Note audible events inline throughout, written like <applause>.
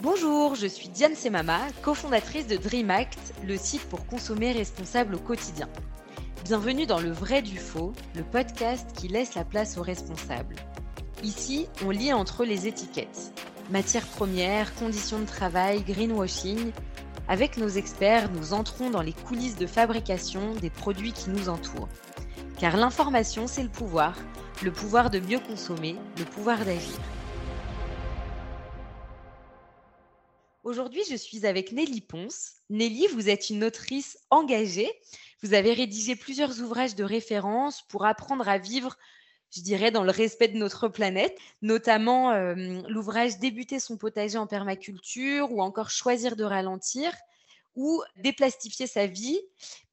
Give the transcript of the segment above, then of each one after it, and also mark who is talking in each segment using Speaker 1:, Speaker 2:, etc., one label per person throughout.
Speaker 1: Bonjour, je suis Diane Semama, cofondatrice de DreamAct, le site pour consommer responsable au quotidien. Bienvenue dans Le Vrai du Faux, le podcast qui laisse la place aux responsables. Ici, on lit entre les étiquettes. Matières premières, conditions de travail, greenwashing. Avec nos experts, nous entrons dans les coulisses de fabrication des produits qui nous entourent. Car l'information, c'est le pouvoir, le pouvoir de mieux consommer, le pouvoir d'agir. Aujourd'hui, je suis avec Nelly Ponce. Nelly, vous êtes une autrice engagée. Vous avez rédigé plusieurs ouvrages de référence pour apprendre à vivre, je dirais, dans le respect de notre planète, notamment euh, l'ouvrage Débuter son potager en permaculture ou encore Choisir de ralentir ou déplastifier sa vie.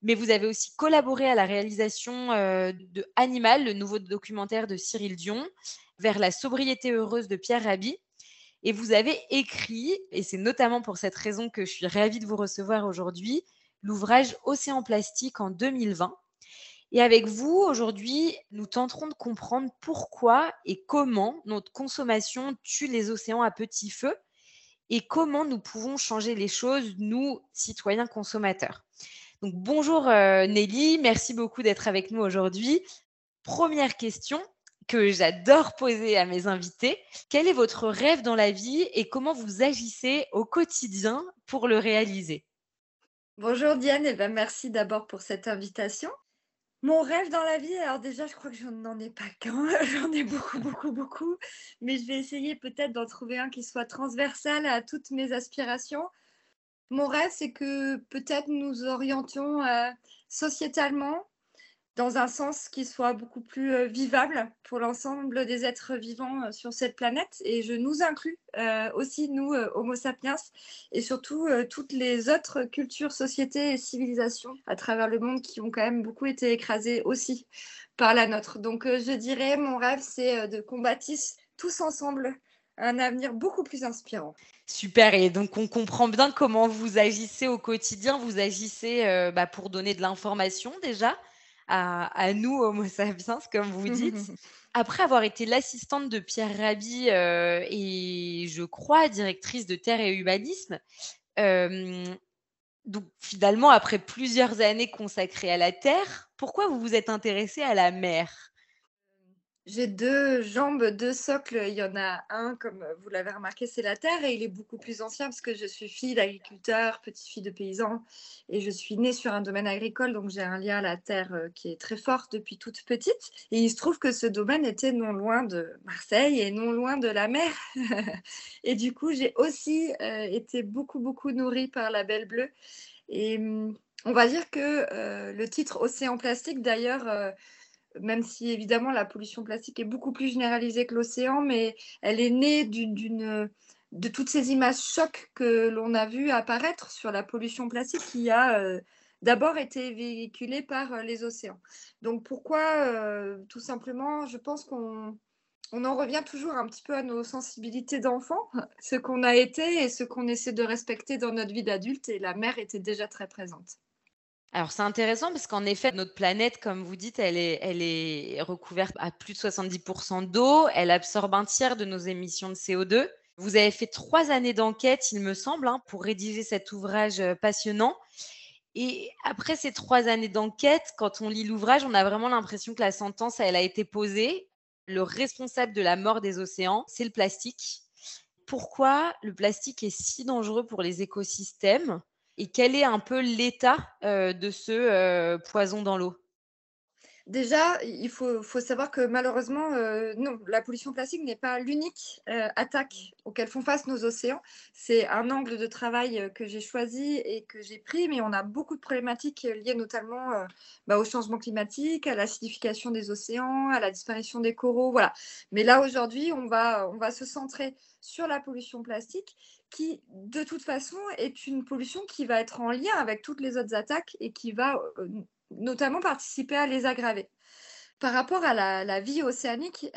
Speaker 1: Mais vous avez aussi collaboré à la réalisation euh, de Animal, le nouveau documentaire de Cyril Dion, vers la sobriété heureuse de Pierre Rabhi. Et vous avez écrit, et c'est notamment pour cette raison que je suis ravie de vous recevoir aujourd'hui, l'ouvrage Océan plastique en 2020. Et avec vous, aujourd'hui, nous tenterons de comprendre pourquoi et comment notre consommation tue les océans à petit feu et comment nous pouvons changer les choses, nous, citoyens consommateurs. Donc bonjour euh, Nelly, merci beaucoup d'être avec nous aujourd'hui. Première question, que j'adore poser à mes invités. Quel est votre rêve dans la vie et comment vous agissez au quotidien pour le réaliser?
Speaker 2: Bonjour Diane, et ben merci d'abord pour cette invitation. Mon rêve dans la vie, alors déjà, je crois que je n'en ai pas <laughs> qu'un, j'en ai beaucoup, beaucoup, beaucoup, mais je vais essayer peut-être d'en trouver un qui soit transversal à toutes mes aspirations. Mon rêve, c'est que peut-être nous orientions euh, sociétalement dans un sens qui soit beaucoup plus euh, vivable pour l'ensemble des êtres vivants euh, sur cette planète. Et je nous inclus euh, aussi, nous, Homo sapiens, et surtout toutes les autres cultures, sociétés et civilisations à travers le monde qui ont quand même beaucoup été écrasées aussi par la nôtre. Donc je dirais, mon rêve, c'est de qu'on bâtisse tous ensemble un avenir beaucoup plus inspirant.
Speaker 1: Super, et donc on comprend bien comment vous agissez au quotidien. Vous agissez bah, pour donner de l'information déjà, à, nous, Homo sapiens, comme vous dites. <laughs> Après avoir été l'assistante de Pierre Rabhi euh, et, je crois, directrice de Terre et Humanisme, euh, donc finalement, après plusieurs années consacrées à la Terre, pourquoi vous vous êtes intéressée à la mer?
Speaker 2: J'ai deux jambes, deux socles. Il y en a un, comme vous l'avez remarqué, c'est la terre et il est beaucoup plus ancien parce que je suis fille d'agriculteur, petite-fille de paysan et je suis née sur un domaine agricole, donc j'ai un lien à la terre euh, qui est très fort depuis toute petite. Et il se trouve que ce domaine était non loin de Marseille et non loin de la mer. <laughs> et du coup, j'ai aussi euh, été beaucoup, beaucoup nourrie par la Belle Bleue. Et hum, on va dire que euh, le titre Océan plastique, d'ailleurs, même si évidemment la pollution plastique est beaucoup plus généralisée que l'océan, mais elle est née de toutes ces images chocs que l'on a vues apparaître sur la pollution plastique qui a euh, d'abord été véhiculée par euh, les océans. Donc pourquoi euh, Tout simplement, je pense qu'on on en revient toujours un petit peu à nos sensibilités d'enfant, <laughs> ce qu'on a été et ce qu'on essaie de respecter dans notre vie d'adulte, et la mer était déjà très présente.
Speaker 1: Alors c'est intéressant parce qu'en effet, notre planète, comme vous dites, elle est, recouverte à plus de 70% d'eau, elle absorbe un tiers de nos émissions de CO2. Vous avez fait trois années d'enquête, il me semble, hein, pour rédiger cet ouvrage euh, passionnant. Et après ces trois années d'enquête, quand on lit l'ouvrage, on a vraiment l'impression que la sentence, elle a été posée. Le responsable de la mort des océans, c'est le plastique. Pourquoi le plastique est si dangereux pour les écosystèmes? Et quel est un peu l'état euh, de ce euh, poison dans l'eau?
Speaker 2: Déjà, il faut, savoir que malheureusement, euh, non, la pollution plastique n'est pas l'unique attaque auquel font face nos océans. C'est un angle de travail que j'ai choisi et que j'ai pris, mais on a beaucoup de problématiques liées notamment bah, au changement climatique, à l'acidification des océans, à la disparition des coraux, voilà. Mais là, aujourd'hui, on va, on va se centrer sur la pollution plastique qui, de toute façon, est une pollution qui va être en lien avec toutes les autres attaques et qui va euh, notamment participer à les aggraver. Par rapport à la, vie océanique,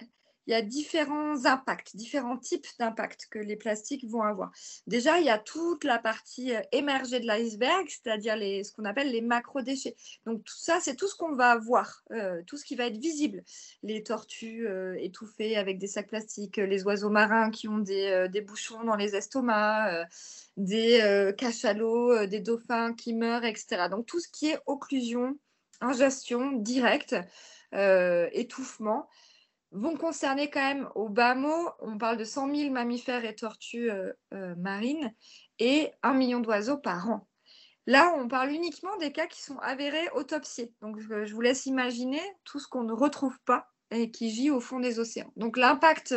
Speaker 2: il y a différents impacts, différents types d'impacts que les plastiques vont avoir. Déjà, il y a toute la partie euh, émergée de l'iceberg, c'est-à-dire ce qu'on appelle les macro-déchets. Donc tout ça, c'est tout ce qu'on va voir, euh, tout ce qui va être visible. Les tortues euh, étouffées avec des sacs plastiques, les oiseaux marins qui ont des, des bouchons dans les estomacs, des cachalots, des dauphins qui meurent, etc. Donc tout ce qui est occlusion, ingestion directe, étouffement vont concerner quand même au bas mot, on parle de 100 000 mammifères et tortues euh, euh, marines et 1 million d'oiseaux par an. Là, on parle uniquement des cas qui sont avérés autopsiés. Donc, je vous laisse imaginer tout ce qu'on ne retrouve pas et qui gît au fond des océans. Donc, l'impact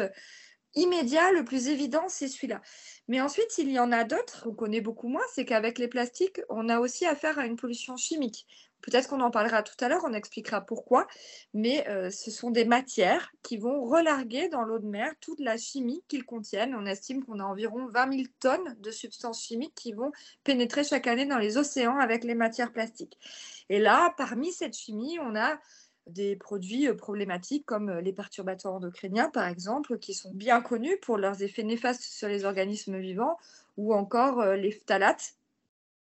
Speaker 2: immédiat, le plus évident, c'est celui-là. Mais ensuite, il y en a d'autres qu'on connaît beaucoup moins, c'est qu'avec les plastiques, on a aussi affaire à une pollution chimique. Peut-être qu'on en parlera tout à l'heure, on expliquera pourquoi, mais euh, ce sont des matières qui vont relarguer dans l'eau de mer toute la chimie qu'ils contiennent. On estime qu'on a environ 20 000 tonnes de substances chimiques qui vont pénétrer chaque année dans les océans avec les matières plastiques. Et là, parmi cette chimie, on a des produits euh, problématiques comme euh, les perturbateurs endocriniens, par exemple, qui sont bien connus pour leurs effets néfastes sur les organismes vivants, ou encore les phtalates,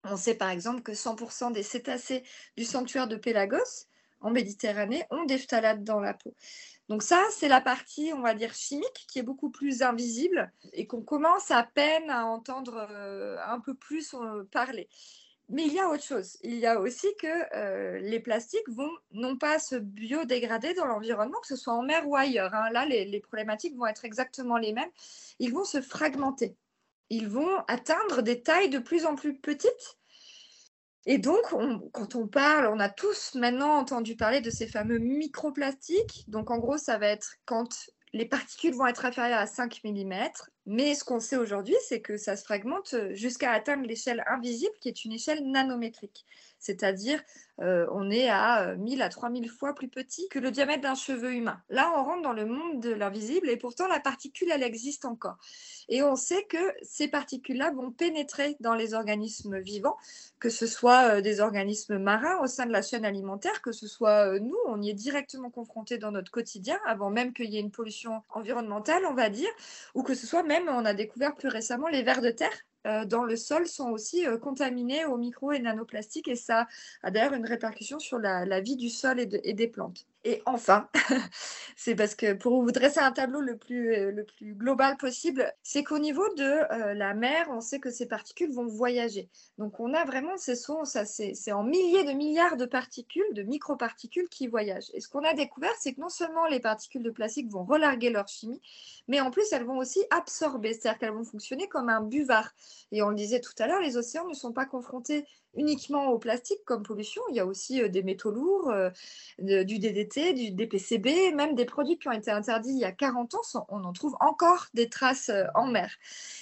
Speaker 2: on sait par exemple que 100% des cétacés du sanctuaire de Pélagos en Méditerranée ont des phtalates dans la peau. Donc ça, c'est la partie, on va dire, chimique qui est beaucoup plus invisible et qu'on commence à peine à entendre euh, un peu plus euh, parler. Mais il y a autre chose. Il y a aussi que euh, les plastiques vont non pas se biodégrader dans l'environnement, que ce soit en mer ou ailleurs. Hein. Là, les, problématiques vont être exactement les mêmes. Ils vont se fragmenter ils vont atteindre des tailles de plus en plus petites. Et donc, quand on parle, on a tous maintenant entendu parler de ces fameux microplastiques. Donc, en gros, ça va être quand les particules vont être inférieures à 5 mm. Mais ce qu'on sait aujourd'hui, c'est que ça se fragmente jusqu'à atteindre l'échelle invisible, qui est une échelle nanométrique. C'est-à-dire, euh, on est à 1000 à 3000 fois plus petit que le diamètre d'un cheveu humain. Là, on rentre dans le monde de l'invisible et pourtant, la particule, elle existe encore. Et on sait que ces particules-là vont pénétrer dans les organismes vivants, que ce soit euh, des organismes marins au sein de la chaîne alimentaire, que ce soit euh, nous, on y est directement confrontés dans notre quotidien, avant même qu'il y ait une pollution environnementale, on va dire, ou que ce soit on a découvert plus récemment les vers de terre euh, dans le sol sont aussi euh, contaminés aux micro et nanoplastiques et ça a d'ailleurs une répercussion sur la, vie du sol et des plantes. Et enfin, <laughs> c'est parce que pour vous dresser un tableau le plus, euh, global possible, c'est qu'au niveau de euh, la mer, on sait que ces particules vont voyager. Donc on a vraiment, ces sons, ça c'est en milliers de milliards de particules, de microparticules qui voyagent. Et ce qu'on a découvert, c'est que non seulement les particules de plastique vont relarguer leur chimie, mais en plus elles vont aussi absorber, c'est-à-dire qu'elles vont fonctionner comme un buvard. Et on le disait tout à l'heure, les océans ne sont pas confrontés uniquement au plastique comme pollution. Il y a aussi euh, des métaux lourds, euh, du DDT, du DPCB, même des produits qui ont été interdits il y a 40 ans, on en trouve encore des traces euh, en mer.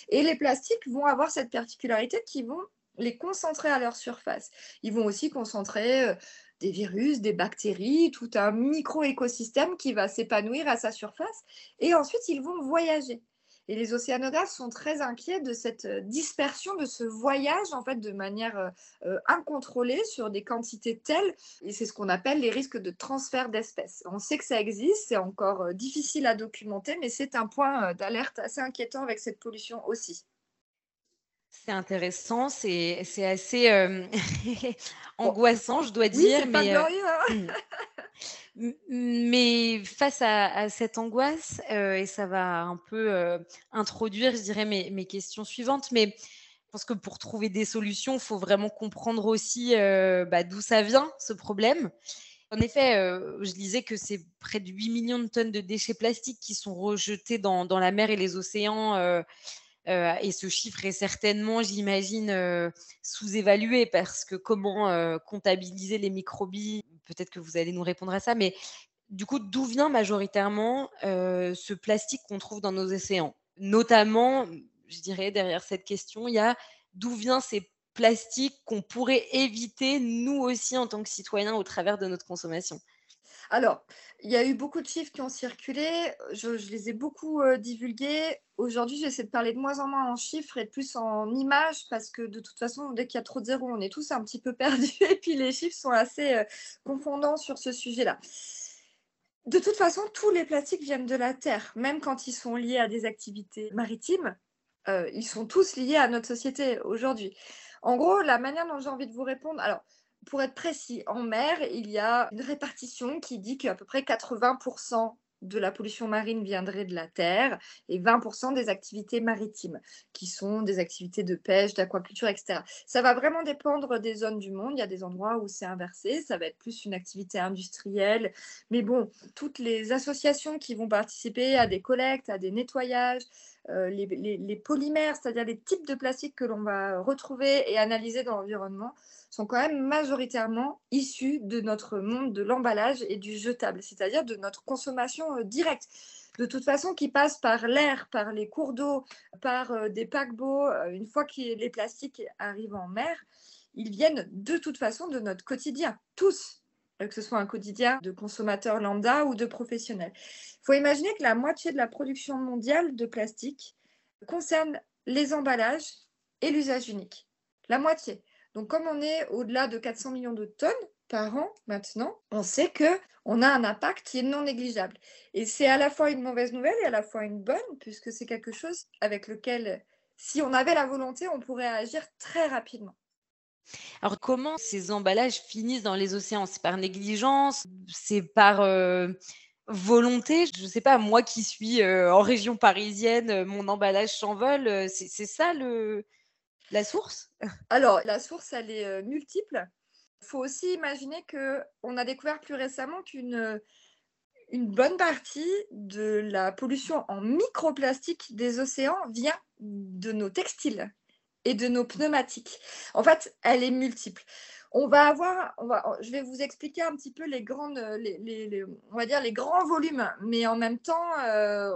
Speaker 2: Et les plastiques vont avoir cette particularité qui vont les concentrer à leur surface. Ils vont aussi concentrer des virus, des bactéries, tout un micro-écosystème qui va s'épanouir à sa surface. Et ensuite, ils vont voyager. Et les océanographes sont très inquiets de cette euh, dispersion, de ce voyage en fait de manière euh, euh, incontrôlée sur des quantités telles. Et c'est ce qu'on appelle les risques de transfert d'espèces. On sait que ça existe, c'est encore difficile à documenter, mais c'est un point d'alerte assez inquiétant avec cette pollution aussi.
Speaker 1: C'est intéressant, c'est assez <laughs> angoissant, je dois dire.
Speaker 2: mais, pas hein.
Speaker 1: Mais face à, cette angoisse, euh, et ça va un peu euh, introduire, je dirais, mes, questions suivantes, mais je pense que pour trouver des solutions, il faut vraiment comprendre aussi euh, bah, d'où ça vient, ce problème. En effet, je disais que c'est près de 8 millions de tonnes de déchets plastiques qui sont rejetés dans la mer et les océans. Et ce chiffre est certainement, j'imagine, sous-évalué parce que comment comptabiliser les microbilles peut-être que vous allez nous répondre à ça, mais du coup, d'où vient majoritairement euh, ce plastique qu'on trouve dans nos océans? Notamment, je dirais, derrière cette question, il y a d'où viennent ces plastiques qu'on pourrait éviter, nous aussi, en tant que citoyens, au travers de notre consommation?
Speaker 2: Alors, il y a eu beaucoup de chiffres qui ont circulé. Je, les ai beaucoup euh, divulgués. Aujourd'hui, j'essaie de parler de moins en moins en chiffres et de plus en images parce que de toute façon, dès qu'il y a trop de zéros, on est tous un petit peu <laughs> perdus. Et puis, les chiffres sont assez euh, confondants sur ce sujet-là. De toute façon, tous les plastiques viennent de la Terre, même quand ils sont liés à des activités maritimes. Euh, ils sont tous liés à notre société aujourd'hui. En gros, la manière dont j'ai envie de vous répondre, alors pour être précis, en mer, il y a une répartition qui dit qu'à peu près 80% de la pollution marine viendrait de la terre et 20% des activités maritimes, qui sont des activités de pêche, d'aquaculture, etc. Ça va vraiment dépendre des zones du monde. Il y a des endroits où c'est inversé, ça va être plus une activité industrielle. Mais bon, toutes les associations qui vont participer à des collectes, à des nettoyages, euh, les, polymères, c'est-à-dire les types de plastique que l'on va retrouver et analyser dans l'environnement, sont quand même majoritairement issus de notre monde de l'emballage et du jetable, c'est-à-dire de notre consommation euh, directe. De toute façon, qui passe par l'air, par les cours d'eau, par euh, des paquebots, une fois que les plastiques arrivent en mer, ils viennent de toute façon de notre quotidien, tous, que ce soit un quotidien de consommateurs lambda ou de professionnels. Il faut imaginer que la moitié de la production mondiale de plastique concerne les emballages et l'usage unique. La moitié. Donc comme on est au-delà de 400 millions de tonnes par an maintenant, on sait que on a un impact qui est non négligeable. Et c'est à la fois une mauvaise nouvelle et à la fois une bonne, puisque c'est quelque chose avec lequel, si on avait la volonté, on pourrait agir très rapidement.
Speaker 1: Alors, comment ces emballages finissent dans les océans? C'est par négligence? C'est par euh, volonté? Je ne sais pas, moi qui suis euh, en région parisienne, euh, mon emballage s'envole. C'est ça le, la source? <laughs>
Speaker 2: Alors, la source, elle est multiple. Il faut aussi imaginer qu'on a découvert plus récemment qu'une une bonne partie de la pollution en microplastique des océans vient de nos textiles et de nos pneumatiques. En fait, elle est multiple. On va avoir, je vais vous expliquer un petit peu les grandes, on va dire les grands volumes, mais en même temps, euh,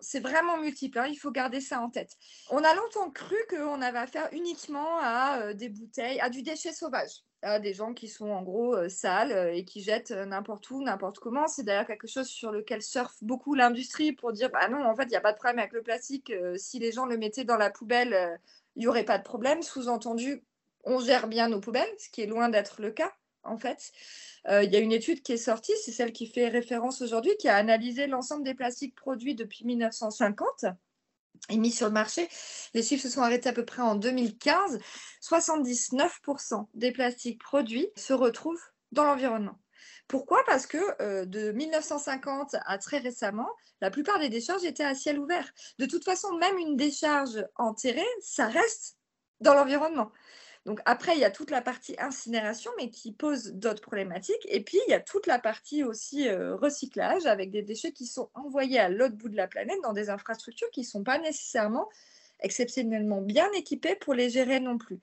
Speaker 2: c'est vraiment multiple. Hein, il faut garder ça en tête. On a longtemps cru qu'on avait affaire uniquement à euh, des bouteilles, à du déchet sauvage, à des gens qui sont en gros euh, sales et qui jettent n'importe où, n'importe comment. C'est d'ailleurs quelque chose sur lequel surfe beaucoup l'industrie pour dire bah non, en fait, il n'y a pas de problème avec le plastique. si les gens le mettaient dans la poubelle il n'y aurait pas de problème. Sous-entendu, on gère bien nos poubelles, ce qui est loin d'être le cas, en fait. Euh, il y a une étude qui est sortie, c'est celle qui fait référence aujourd'hui, qui a analysé l'ensemble des plastiques produits depuis 1950 et mis sur le marché. Les chiffres se sont arrêtés à peu près en 2015. 79% des plastiques produits se retrouvent dans l'environnement. Pourquoi? Parce que euh, de 1950 à très récemment, la plupart des décharges étaient à ciel ouvert. De toute façon, même une décharge enterrée, ça reste dans l'environnement. Donc après, il y a toute la partie incinération, mais qui pose d'autres problématiques. Et puis, il y a toute la partie aussi euh, recyclage, avec des déchets qui sont envoyés à l'autre bout de la planète dans des infrastructures qui ne sont pas nécessairement exceptionnellement bien équipés pour les gérer non plus.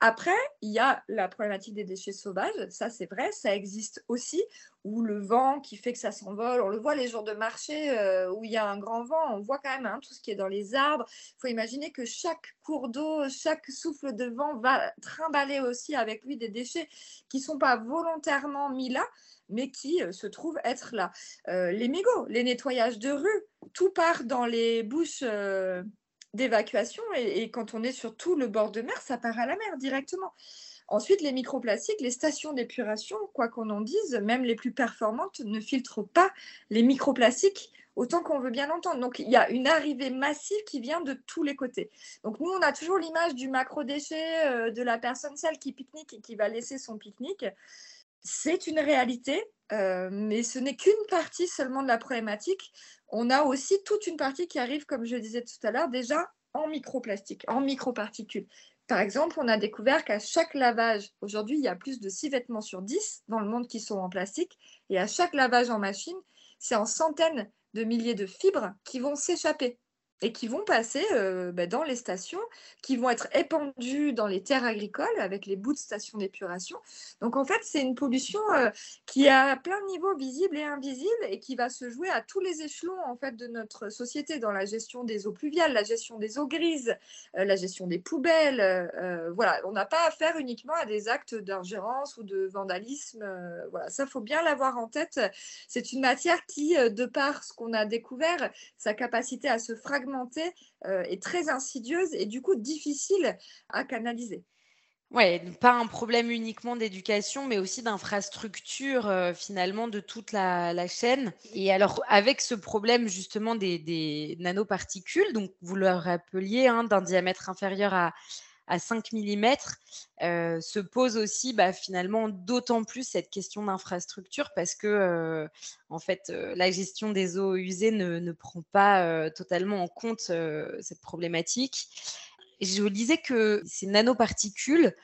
Speaker 2: Après, il y a la problématique des déchets sauvages, ça c'est vrai, ça existe aussi, où le vent qui fait que ça s'envole, on le voit les jours de marché euh, où il y a un grand vent, on voit quand même hein, tout ce qui est dans les arbres. Il faut imaginer que chaque cours d'eau, chaque souffle de vent va trimballer aussi avec lui des déchets qui ne sont pas volontairement mis là, mais qui euh, se trouvent être là. Euh, les mégots, les nettoyages de rue, tout part dans les bouches d'évacuation et, quand on est sur tout le bord de mer, ça part à la mer directement. Ensuite, les microplastiques, les stations d'épuration, quoi qu'on en dise, même les plus performantes, ne filtrent pas les microplastiques autant qu'on veut bien l'entendre. Donc, il y a une arrivée massive qui vient de tous les côtés. Donc, nous, on a toujours l'image du macro-déchet, euh, de la personne seule qui pique-nique et qui va laisser son pique-nique. C'est une réalité, euh, mais ce n'est qu'une partie seulement de la problématique. On a aussi toute une partie qui arrive, comme je disais tout à l'heure, déjà en microplastique, en microparticules. Par exemple, on a découvert qu'à chaque lavage, aujourd'hui, il y a plus de 6 vêtements sur 10 dans le monde qui sont en plastique, et à chaque lavage en machine, c'est en centaines de milliers de fibres qui vont s'échapper et qui vont passer euh, bah, dans les stations, qui vont être épandues dans les terres agricoles avec les bouts de stations d'épuration. Donc en fait, c'est une pollution euh, qui a plein de niveaux visibles et invisibles et qui va se jouer à tous les échelons en fait de notre société dans la gestion des eaux pluviales, la gestion des eaux grises, euh, la gestion des poubelles. voilà, on n'a pas affaire uniquement à des actes d'ingérence ou de vandalisme. voilà, ça faut bien l'avoir en tête. C'est une matière qui, de par ce qu'on a découvert, sa capacité à se fragmenter euh, est très insidieuse et du coup difficile à canaliser.
Speaker 1: Ouais, pas un problème uniquement d'éducation, mais aussi d'infrastructure euh, finalement de toute la, chaîne. Et alors avec ce problème justement des, des nanoparticules, donc vous le rappeliez, hein, d'un diamètre inférieur à, à 5 mm, euh, se pose aussi bah, finalement d'autant plus cette question d'infrastructure parce que euh, en fait euh, la gestion des eaux usées ne, prend pas totalement en compte cette problématique. Je disais que ces nanoparticules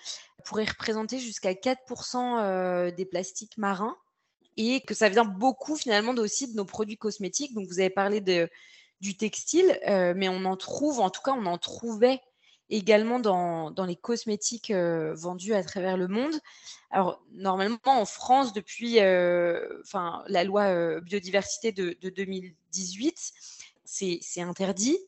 Speaker 1: pourraient représenter jusqu'à 4% euh, des plastiques marins et que ça vient beaucoup finalement aussi de nos produits cosmétiques. Donc vous avez parlé de, du textile, mais on en trouve, en tout cas on en trouvait également dans, les cosmétiques euh, vendus à travers le monde. Alors normalement en France depuis enfin, la loi biodiversité de, de 2018, c'est interdit,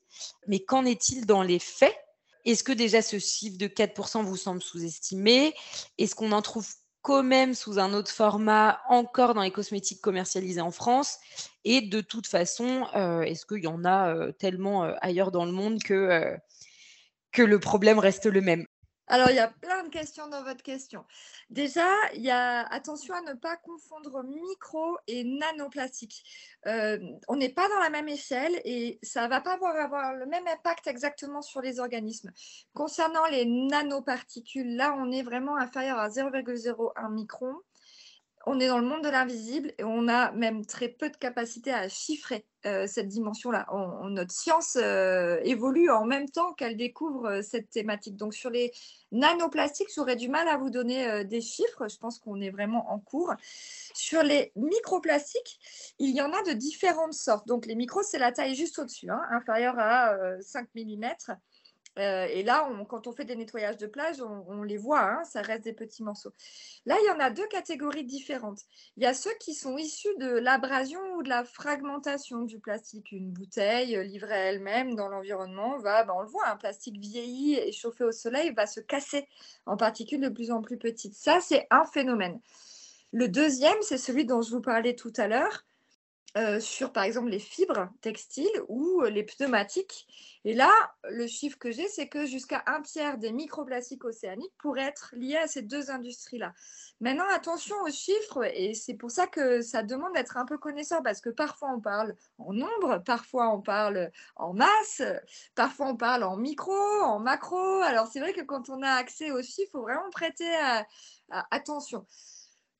Speaker 1: mais qu'en est-il dans les faits? Est-ce que déjà ce chiffre de 4% vous semble sous-estimé? Est-ce qu'on en trouve quand même sous un autre format encore dans les cosmétiques commercialisés en France? Et de toute façon, euh, est-ce qu'il y en a euh, tellement euh, ailleurs dans le monde que, que le problème reste le même
Speaker 2: alors, il y a plein de questions dans votre question. Déjà, il y a attention à ne pas confondre micro et nanoplastique. Euh, on n'est pas dans la même échelle et ça ne va pas avoir, avoir, le même impact exactement sur les organismes. Concernant les nanoparticules, là, on est vraiment inférieur à 0,01 micron on est dans le monde de l'invisible et on a même très peu de capacité à chiffrer euh, cette dimension-là. notre science euh, évolue en même temps qu'elle découvre euh, cette thématique. Donc sur les nanoplastiques, j'aurais du mal à vous donner des chiffres. Je pense qu'on est vraiment en cours. Sur les microplastiques, il y en a de différentes sortes. Donc les micros, c'est la taille juste au-dessus, hein, inférieure à 5 mm. Euh, et là, quand on fait des nettoyages de plage, on, les voit, hein, ça reste des petits morceaux. Là, il y en a deux catégories différentes. Il y a ceux qui sont issus de l'abrasion ou de la fragmentation du plastique. Une bouteille euh, livrée elle-même dans l'environnement va, ben, on le voit, un plastique vieilli et chauffé au soleil va se casser en particules de plus en plus petites. Ça, c'est un phénomène. Le deuxième, c'est celui dont je vous parlais tout à l'heure. Euh, sur par exemple les fibres textiles ou les pneumatiques. Et là, le chiffre que j'ai, c'est que jusqu'à un tiers des microplastiques océaniques pourraient être liés à ces deux industries-là. Maintenant, attention aux chiffres, et c'est pour ça que ça demande d'être un peu connaisseur, parce que parfois on parle en nombre, parfois on parle en masse, parfois on parle en micro, en macro. Alors c'est vrai que quand on a accès aux chiffres, il faut vraiment prêter attention.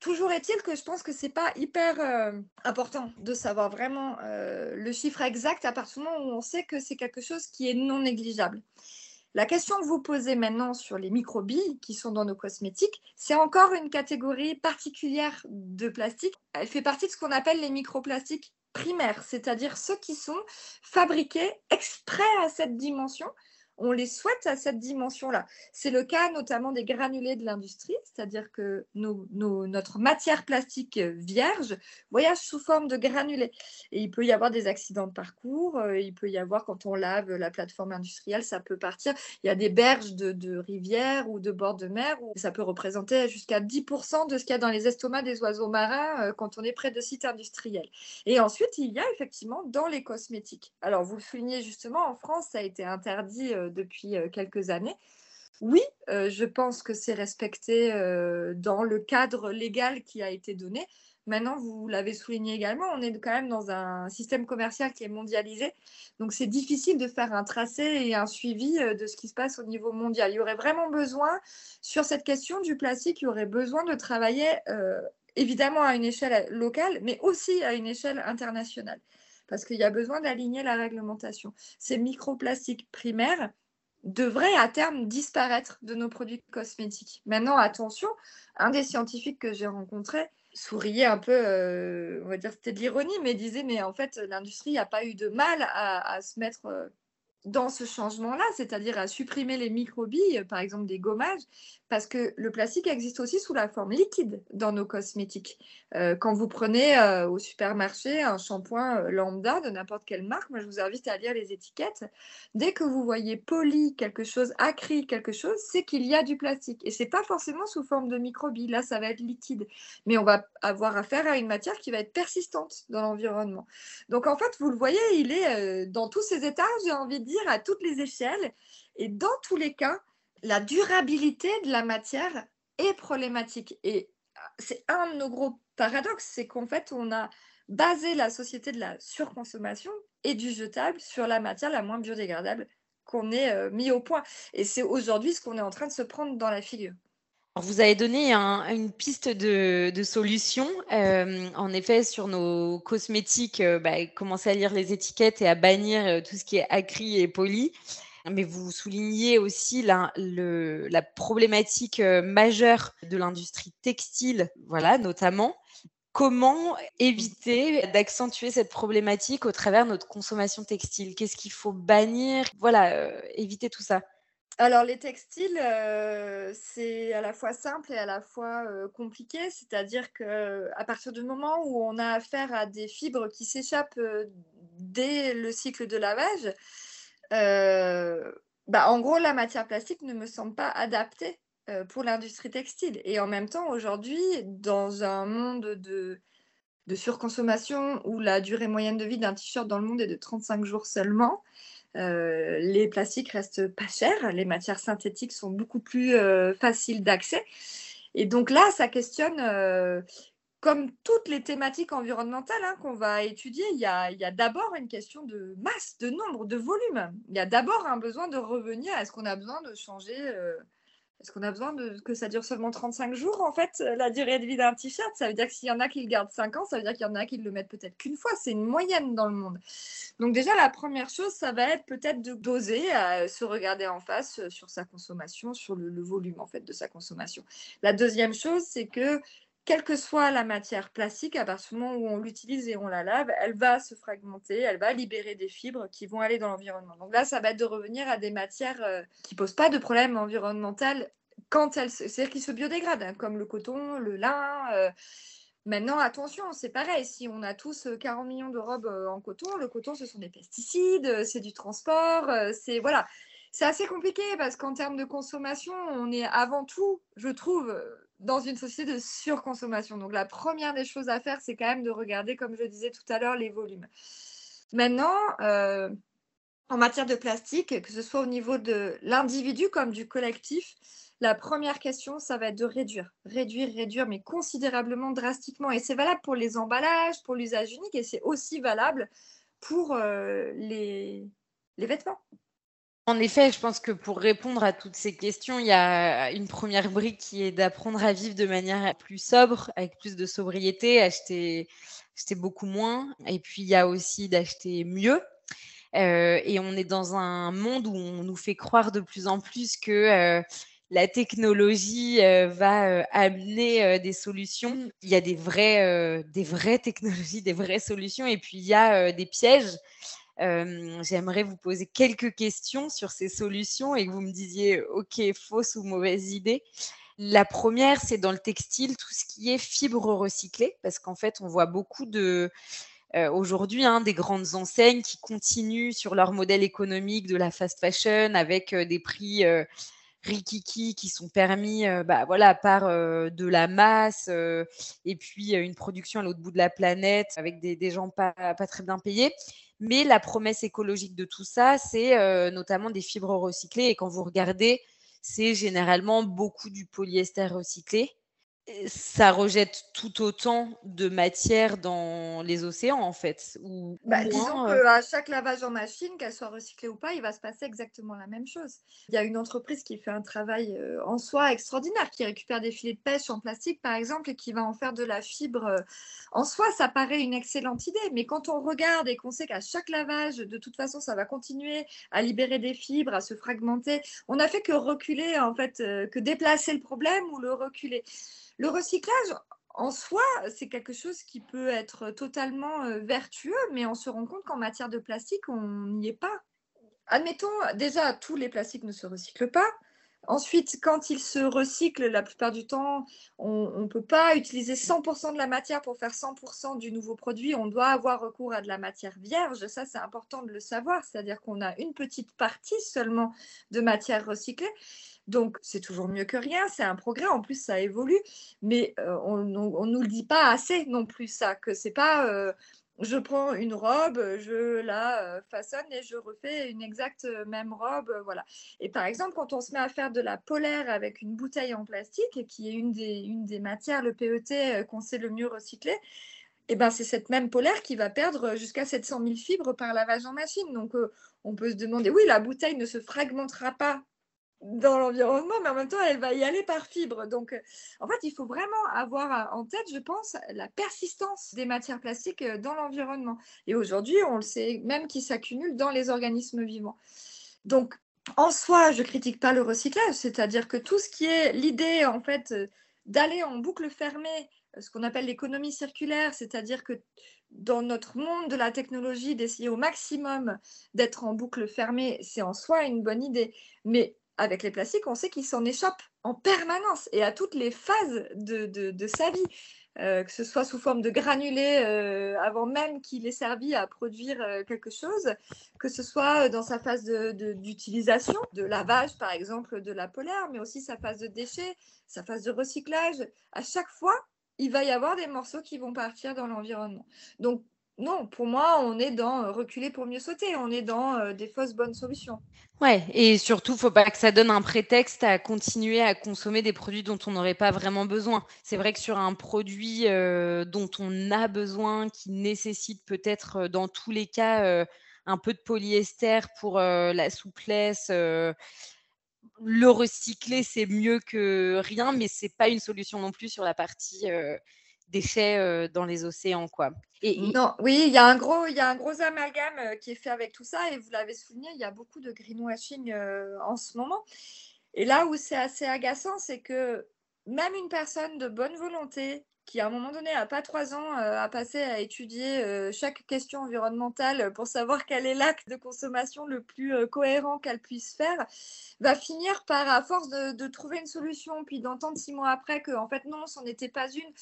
Speaker 2: Toujours est-il que je pense que c'est pas hyper euh, important de savoir vraiment euh, le chiffre exact à partir du moment où on sait que c'est quelque chose qui est non négligeable. La question que vous posez maintenant sur les microbilles qui sont dans nos cosmétiques, c'est encore une catégorie particulière de plastique. Elle fait partie de ce qu'on appelle les microplastiques primaires, c'est-à-dire ceux qui sont fabriqués exprès à cette dimension on les souhaite à cette dimension-là. C'est le cas notamment des granulés de l'industrie, c'est-à-dire que notre matière plastique vierge voyage sous forme de granulés. Et il peut y avoir des accidents de parcours, euh, il peut y avoir quand on lave la plateforme industrielle, ça peut partir. Il y a des berges de, rivières ou de bords de mer où ça peut représenter jusqu'à 10% de ce qu'il y a dans les estomacs des oiseaux marins euh, quand on est près de sites industriels. Et ensuite, il y a effectivement dans les cosmétiques. Alors, vous le soulignez justement, en France, ça a été interdit euh, depuis euh, quelques années. Oui, euh, je pense que c'est respecté euh, dans le cadre légal qui a été donné. Maintenant, vous l'avez souligné également, on est quand même dans un système commercial qui est mondialisé. Donc, c'est difficile de faire un tracé et un suivi de ce qui se passe au niveau mondial. Il y aurait vraiment besoin, sur cette question du plastique, il y aurait besoin de travailler évidemment à une échelle locale, mais aussi à une échelle internationale. Parce qu'il y a besoin d'aligner la réglementation. Ces microplastiques primaires, devrait à terme disparaître de nos produits cosmétiques. Maintenant, attention, un des scientifiques que j'ai rencontré souriait un peu, euh, on va dire c'était de l'ironie, mais disait, mais en fait, l'industrie n'a pas eu de mal à, à se mettre euh, dans ce changement-là, c'est-à-dire à supprimer les microbilles, par exemple des gommages, parce que le plastique existe aussi sous la forme liquide dans nos cosmétiques. Euh, quand vous prenez euh, au supermarché un shampoing euh, lambda de n'importe quelle marque, moi je vous invite à lire les étiquettes. Dès que vous voyez poli quelque chose, acry quelque chose, c'est qu'il y a du plastique. Et c'est pas forcément sous forme de microbilles. Là, ça va être liquide. Mais on va avoir affaire à une matière qui va être persistante dans l'environnement. Donc en fait, vous le voyez, il est dans tous ses états, j'ai envie de dire, à toutes les échelles. Et dans tous les cas, la durabilité de la matière est problématique. Et c'est un de nos gros paradoxes, c'est qu'en fait, on a basé la société de la surconsommation et du jetable sur la matière la moins biodégradable qu'on ait euh, mis au point. Et c'est aujourd'hui ce qu'on est en train de se prendre dans la figure.
Speaker 1: vous avez donné une piste de, solution. Euh, en effet, sur nos cosmétiques, euh, bah, commencer à lire les étiquettes et à bannir tout ce qui est acry et poli. Mais vous soulignez aussi la, problématique majeure de l'industrie textile, voilà, notamment. Comment éviter d'accentuer cette problématique au travers de notre consommation textile? Qu'est-ce qu'il faut bannir? Voilà, euh, éviter tout ça.
Speaker 2: Alors les textiles, euh, c'est à la fois simple et à la fois euh, compliqué, c'est-à-dire que à partir du moment où on a affaire à des fibres qui s'échappent dès le cycle de lavage, bah, en gros la matière plastique ne me semble pas adaptée euh, pour l'industrie textile. Et en même temps, aujourd'hui, dans un monde de, surconsommation où la durée moyenne de vie d'un t-shirt dans le monde est de 35 jours seulement, euh, les plastiques restent pas chers, les matières synthétiques sont beaucoup plus euh, faciles d'accès. Et donc là, ça questionne, comme toutes les thématiques environnementales hein, qu'on va étudier, il y a, d'abord une question de masse, de nombre, de volume. Il y a d'abord un besoin de revenir. Est-ce qu'on a besoin de changer est-ce qu'on a besoin de, que ça dure seulement 35 jours, en fait, euh, la durée de vie d'un t-shirt Ça veut dire que s'il y en a qui le gardent 5 ans, ça veut dire qu'il y en a qui le mettent peut-être qu'une fois. C'est une moyenne dans le monde. Donc déjà, la première chose, ça va être peut-être de doser, à se regarder en face euh, sur sa consommation, sur le, le volume, en fait, de sa consommation. La deuxième chose, c'est que quelle que soit la matière plastique, à partir du moment où on l'utilise et on la lave, elle va se fragmenter, elle va libérer des fibres qui vont aller dans l'environnement. Donc là, ça va être de revenir à des matières euh, qui ne posent pas de problème environnemental quand elles, c'est-à-dire qui se biodégradent, hein, comme le coton, le lin. Euh. Maintenant, attention, c'est pareil. Si on a tous 40 euh, millions de robes en coton, le coton, ce sont des pesticides, c'est du transport, c'est voilà. C'est assez compliqué parce qu'en termes de consommation, on est avant tout, je trouve, dans une société de surconsommation. Donc la première des choses à faire, c'est quand même de regarder, comme je disais tout à l'heure, les volumes. Maintenant, euh, en matière de plastique, que ce soit au niveau de l'individu comme du collectif, la première question, ça va être de réduire, réduire, réduire, mais considérablement, drastiquement. Et c'est valable pour les emballages, pour l'usage unique, et c'est aussi valable pour euh, les, les vêtements.
Speaker 1: En effet, je pense que pour répondre à toutes ces questions, il y a une première brique qui est d'apprendre à vivre de manière plus sobre, avec plus de sobriété, acheter, beaucoup moins. Et puis, il y a aussi d'acheter mieux. Euh, et on est dans un monde où on nous fait croire de plus en plus que euh, la technologie euh, va amener des solutions. Il y a des vraies, des vraies <laughs> technologies, des vraies solutions, et puis il y a des pièges. J'aimerais vous poser quelques questions sur ces solutions et que vous me disiez, OK, fausse ou mauvaise idée. La première, c'est dans le textile, tout ce qui est fibres recyclées, parce qu'en fait, on voit beaucoup de, aujourd'hui hein, des grandes enseignes qui continuent sur leur modèle économique de la fast fashion avec des prix rikiki qui sont permis bah, voilà, par de la masse et puis une production à l'autre bout de la planète avec des, gens pas, très bien payés. Mais la promesse écologique de tout ça, c'est euh, notamment des fibres recyclées. Et quand vous regardez, c'est généralement beaucoup du polyester recyclé ça rejette tout autant de matière dans les océans, en fait. Ou,
Speaker 2: bah, disons euh qu'à chaque lavage en machine, qu'elle soit recyclée ou pas, il va se passer exactement la même chose. Il y a une entreprise qui fait un travail euh, en soi extraordinaire, qui récupère des filets de pêche en plastique, par exemple, et qui va en faire de la fibre. Euh, en soi, ça paraît une excellente idée, mais quand on regarde et qu'on sait qu'à chaque lavage, de toute façon, ça va continuer à libérer des fibres, à se fragmenter, on n'a fait que reculer, en fait, que déplacer le problème ou le reculer. Le recyclage, en soi, c'est quelque chose qui peut être totalement euh, vertueux, mais on se rend compte qu'en matière de plastique, on n'y est pas. Admettons, déjà, tous les plastiques ne se recyclent pas. Ensuite, quand ils se recyclent, la plupart du temps, on ne peut pas utiliser 100% de la matière pour faire 100% du nouveau produit. On doit avoir recours à de la matière vierge. Ça, c'est important de le savoir. C'est-à-dire qu'on a une petite partie seulement de matière recyclée. Donc, c'est toujours mieux que rien, c'est un progrès, en plus, ça évolue, mais euh, on ne nous le dit pas assez non plus, ça, que c'est pas. Euh, je prends une robe, je la façonne et je refais une exacte même robe. Voilà. Et par exemple, quand on se met à faire de la polaire avec une bouteille en plastique, qui est une des, une des matières, le PET, qu'on sait le mieux recycler, et ben, c'est cette même polaire qui va perdre jusqu'à 700 000 fibres par lavage en machine. Donc, on peut se demander, oui, la bouteille ne se fragmentera pas dans l'environnement, mais en même temps, elle va y aller par fibre. Donc, euh, en fait, il faut vraiment avoir en tête, je pense, la persistance des matières plastiques euh, dans l'environnement. Et aujourd'hui, on le sait même qu'ils s'accumulent dans les organismes vivants. Donc, en soi, je critique pas le recyclage, c'est-à-dire que tout ce qui est l'idée, en fait, euh, d'aller en boucle fermée, ce qu'on appelle l'économie circulaire, c'est-à-dire que dans notre monde de la technologie, d'essayer au maximum d'être en boucle fermée, c'est en soi une bonne idée. Mais avec les plastiques, on sait qu'il s'en échappe en permanence et à toutes les phases de, sa vie. Euh, que ce soit sous forme de granulés euh, avant même qu'il ait servi à produire euh, quelque chose, que ce soit dans sa phase d'utilisation, de, lavage par exemple de la polaire, mais aussi sa phase de déchets, sa phase de recyclage. À chaque fois, il va y avoir des morceaux qui vont partir dans l'environnement. Donc non, pour moi, on est dans euh, reculer pour mieux sauter. On est dans euh, des fausses bonnes solutions.
Speaker 1: Ouais, et surtout, faut pas que ça donne un prétexte à continuer à consommer des produits dont on n'aurait pas vraiment besoin. C'est vrai que sur un produit euh, dont on a besoin, qui nécessite peut-être dans tous les cas un peu de polyester pour la souplesse, le recycler, c'est mieux que rien, mais c'est pas une solution non plus sur la partie déchets dans les océans, quoi.
Speaker 2: Et, non, oui, il y a un gros, il y a un gros amalgame qui est fait avec tout ça, et vous l'avez souligné, il y a beaucoup de greenwashing en ce moment. Et là où c'est assez agaçant, c'est que même une personne de bonne volonté qui à un moment donné n'a pas trois ans à passer à étudier chaque question environnementale pour savoir quel est l'acte de consommation le plus cohérent qu'elle puisse faire, va finir par, à force de, trouver une solution, puis d'entendre six mois après que en fait non, ce n'était pas une,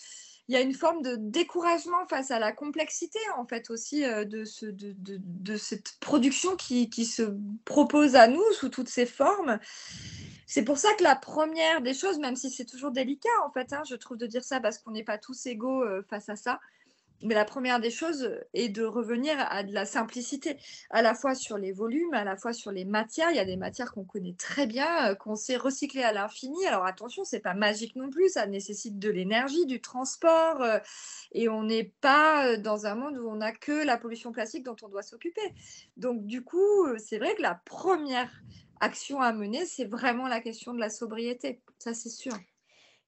Speaker 2: il y a une forme de découragement face à la complexité, en fait, aussi euh, de, ce, de, de, cette production qui, se propose à nous sous toutes ses formes. C'est pour ça que la première des choses, même si c'est toujours délicat, en fait, hein, je trouve de dire ça parce qu'on n'est pas tous égaux euh, face à ça, mais la première des choses est de revenir à de la simplicité, à la fois sur les volumes, à la fois sur les matières. Il y a des matières qu'on connaît très bien, euh, qu'on sait recycler à l'infini. Alors attention, c'est pas magique non plus, ça nécessite de l'énergie, du transport, euh, et on n'est pas dans un monde où on n'a que la pollution plastique dont on doit s'occuper. Donc du coup, c'est vrai que la première action à mener, c'est vraiment la question de la sobriété, ça c'est sûr.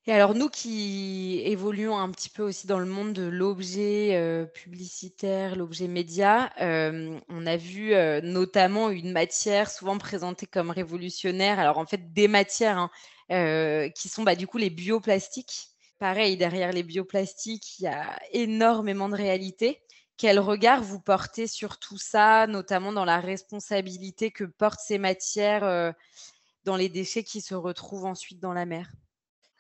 Speaker 1: Et alors nous qui évoluons un petit peu aussi dans le monde de l'objet euh, publicitaire, l'objet média, euh, on a vu euh, notamment une matière souvent présentée comme révolutionnaire. Alors en fait des matières hein, qui sont bah, du coup les bioplastiques. Pareil, derrière les bioplastiques, il y a énormément de réalité. Quel regard vous portez sur tout ça, notamment dans la responsabilité que portent ces matières dans les déchets qui se retrouvent ensuite dans la mer?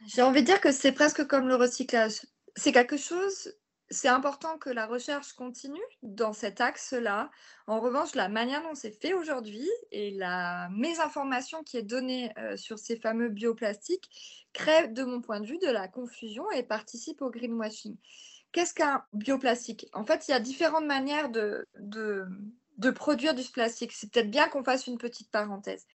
Speaker 2: J'ai envie de dire que c'est presque comme le recyclage. C'est quelque chose, c'est important que la recherche continue dans cet axe-là. En revanche, la manière dont c'est fait aujourd'hui et la mésinformation qui est donnée euh, sur ces fameux bioplastiques crée, de mon point de vue, de la confusion et participe au greenwashing. Qu'est-ce qu'un bioplastique? En fait, il y a différentes manières de, produire du plastique. C'est peut-être bien qu'on fasse une petite parenthèse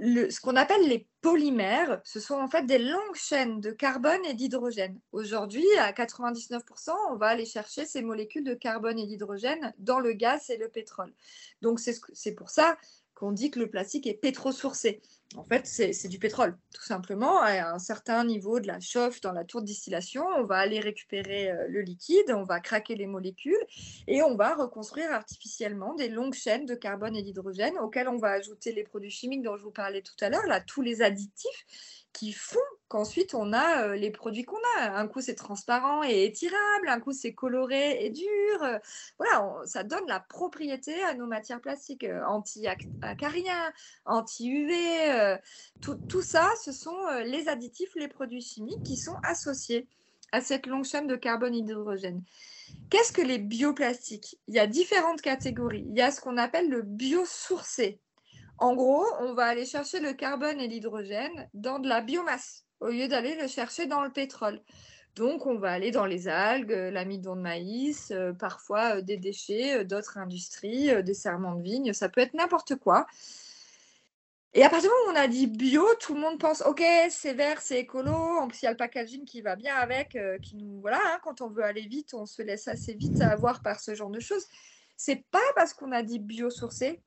Speaker 2: ce qu'on appelle les polymères, ce sont en fait des longues chaînes de carbone et d'hydrogène. Aujourd'hui, à 99%, on va aller chercher ces molécules de carbone et d'hydrogène dans le gaz et le pétrole. Donc c'est pour ça qu'on dit que le plastique est pétrosourcé. En fait, c'est du pétrole, tout simplement. À un certain niveau de la chauffe dans la tour de distillation, on va aller récupérer euh, le liquide, on va craquer les molécules et on va reconstruire artificiellement des longues chaînes de carbone et d'hydrogène auxquelles on va ajouter les produits chimiques dont je vous parlais tout à l'heure, là, tous les additifs qui font qu'ensuite on a euh, les produits qu'on a. Un coup c'est transparent et étirable, un coup c'est coloré et dur. Euh, voilà, ça donne la propriété à nos matières plastiques euh, anti-acariens, anti-UV. Tout, tout, ça, ce sont les additifs, les produits chimiques qui sont associés à cette longue chaîne de carbone et d'hydrogène. Qu'est-ce que les bioplastiques? Il y a différentes catégories. Il y a ce qu'on appelle le biosourcé. En gros, on va aller chercher le carbone et l'hydrogène dans de la biomasse au lieu d'aller le chercher dans le pétrole. Donc, on va aller dans les algues, l'amidon de maïs, parfois des déchets d'autres industries, des serments de vigne, ça peut être n'importe quoi. Et à partir du moment où on a dit bio, tout le monde pense ok, c'est vert, c'est écolo. En plus, il y a le packaging qui va bien avec, euh, qui nous voilà. Hein, quand on veut aller vite, on se laisse assez vite avoir par ce genre de choses. C'est pas parce qu'on a dit biosourcé